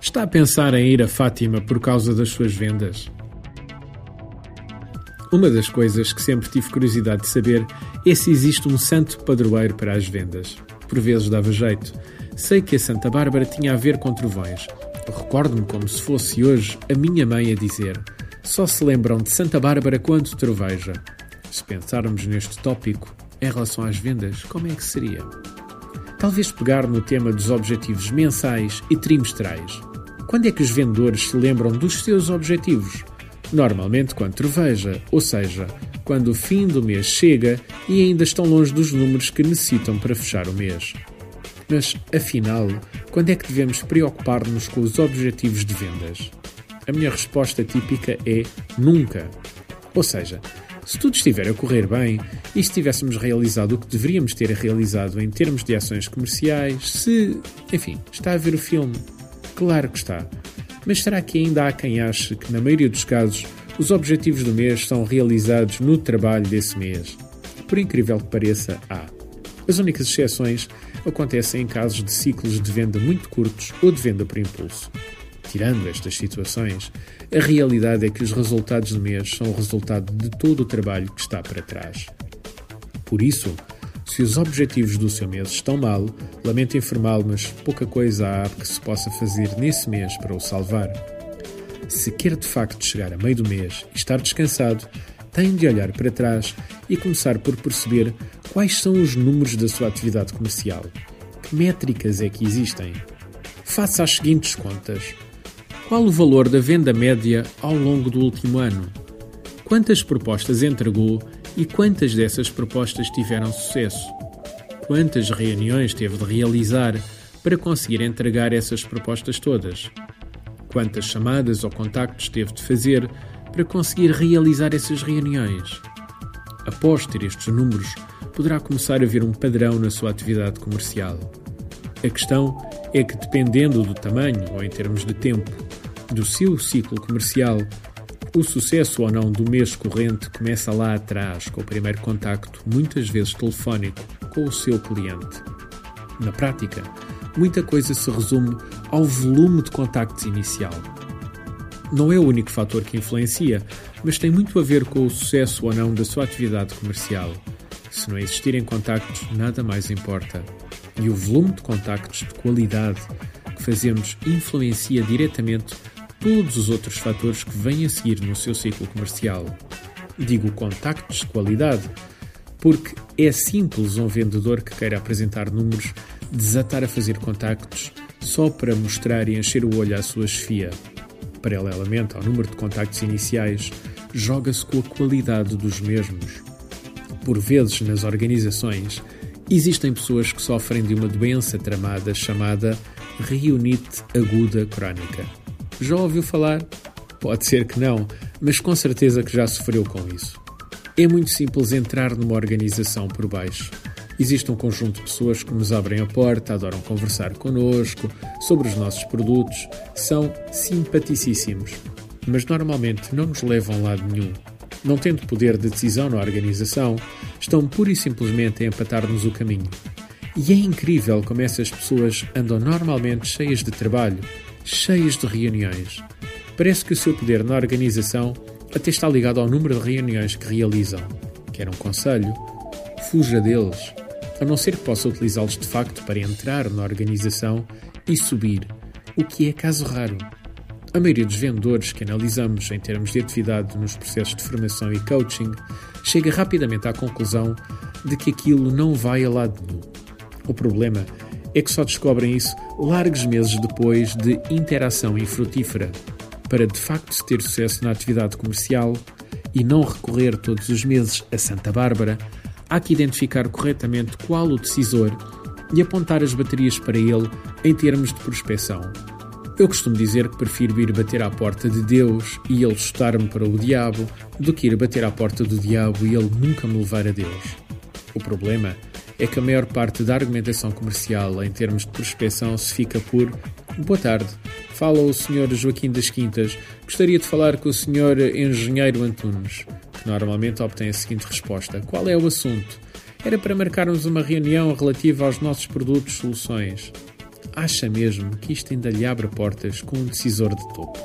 Está a pensar em ir a Fátima por causa das suas vendas? Uma das coisas que sempre tive curiosidade de saber é se existe um santo padroeiro para as vendas. Por vezes dava jeito. Sei que a Santa Bárbara tinha a ver com trovões. Recordo-me como se fosse hoje a minha mãe a dizer: só se lembram de Santa Bárbara quando troveja. Se pensarmos neste tópico em relação às vendas, como é que seria? Talvez pegar no tema dos objetivos mensais e trimestrais. Quando é que os vendedores se lembram dos seus objetivos? Normalmente quando troveja, ou seja, quando o fim do mês chega e ainda estão longe dos números que necessitam para fechar o mês. Mas, afinal, quando é que devemos preocupar-nos com os objetivos de vendas? A minha resposta típica é nunca. Ou seja, se tudo estiver a correr bem e se tivéssemos realizado o que deveríamos ter realizado em termos de ações comerciais, se. Enfim, está a ver o filme? Claro que está. Mas será que ainda há quem ache que, na maioria dos casos, os objetivos do mês são realizados no trabalho desse mês? Por incrível que pareça, há. As únicas exceções acontecem em casos de ciclos de venda muito curtos ou de venda por impulso. Tirando estas situações, a realidade é que os resultados do mês são o resultado de todo o trabalho que está para trás. Por isso, se os objetivos do seu mês estão mal, lamento informá-lo, mas pouca coisa há que se possa fazer nesse mês para o salvar. Se quer de facto chegar a meio do mês e estar descansado, tem de olhar para trás e começar por perceber quais são os números da sua atividade comercial. Que métricas é que existem? Faça as seguintes contas. Qual o valor da venda média ao longo do último ano? Quantas propostas entregou e quantas dessas propostas tiveram sucesso? Quantas reuniões teve de realizar para conseguir entregar essas propostas todas? Quantas chamadas ou contactos teve de fazer para conseguir realizar essas reuniões? Após ter estes números, poderá começar a ver um padrão na sua atividade comercial. A questão é que, dependendo do tamanho ou em termos de tempo do seu ciclo comercial, o sucesso ou não do mês corrente começa lá atrás, com o primeiro contacto, muitas vezes telefónico, com o seu cliente. Na prática, muita coisa se resume ao volume de contactos inicial. Não é o único fator que influencia, mas tem muito a ver com o sucesso ou não da sua atividade comercial. Se não existirem contactos, nada mais importa. E o volume de contactos de qualidade que fazemos influencia diretamente todos os outros fatores que vêm a seguir no seu ciclo comercial. Digo contactos de qualidade, porque é simples um vendedor que queira apresentar números desatar a fazer contactos só para mostrar e encher o olho à sua chefia. Paralelamente ao número de contactos iniciais, joga-se com a qualidade dos mesmos. Por vezes, nas organizações, existem pessoas que sofrem de uma doença tramada chamada reunite aguda crónica. Já ouviu falar? Pode ser que não, mas com certeza que já sofreu com isso. É muito simples entrar numa organização por baixo. Existe um conjunto de pessoas que nos abrem a porta, adoram conversar connosco sobre os nossos produtos, são simpaticíssimos, mas normalmente não nos levam a lado nenhum. Não tendo poder de decisão na organização, estão pura e simplesmente a empatar-nos o caminho. E é incrível como essas pessoas andam normalmente cheias de trabalho, cheias de reuniões. Parece que o seu poder na organização até está ligado ao número de reuniões que realizam. Quer um conselho? Fuja deles, a não ser que possa utilizá-los de facto para entrar na organização e subir, o que é caso raro. A maioria dos vendedores que analisamos em termos de atividade nos processos de formação e coaching chega rapidamente à conclusão de que aquilo não vai a lado nenhum. O problema é que só descobrem isso largos meses depois de interação infrutífera. Para de facto ter sucesso na atividade comercial e não recorrer todos os meses a Santa Bárbara, há que identificar corretamente qual o decisor e apontar as baterias para ele em termos de prospecção. Eu costumo dizer que prefiro ir bater à porta de Deus e ele chutar-me para o diabo do que ir bater à porta do diabo e ele nunca me levar a Deus. O problema é que a maior parte da argumentação comercial em termos de prospecção se fica por Boa tarde, fala o Sr. Joaquim das Quintas. Gostaria de falar com o Sr. Engenheiro Antunes, que normalmente obtém a seguinte resposta: Qual é o assunto? Era para marcarmos uma reunião relativa aos nossos produtos soluções. acha mesmo que isto ainda lhe abre portas com um decisor de topo?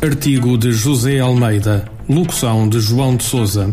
Artigo de José Almeida, locução de João de Souza,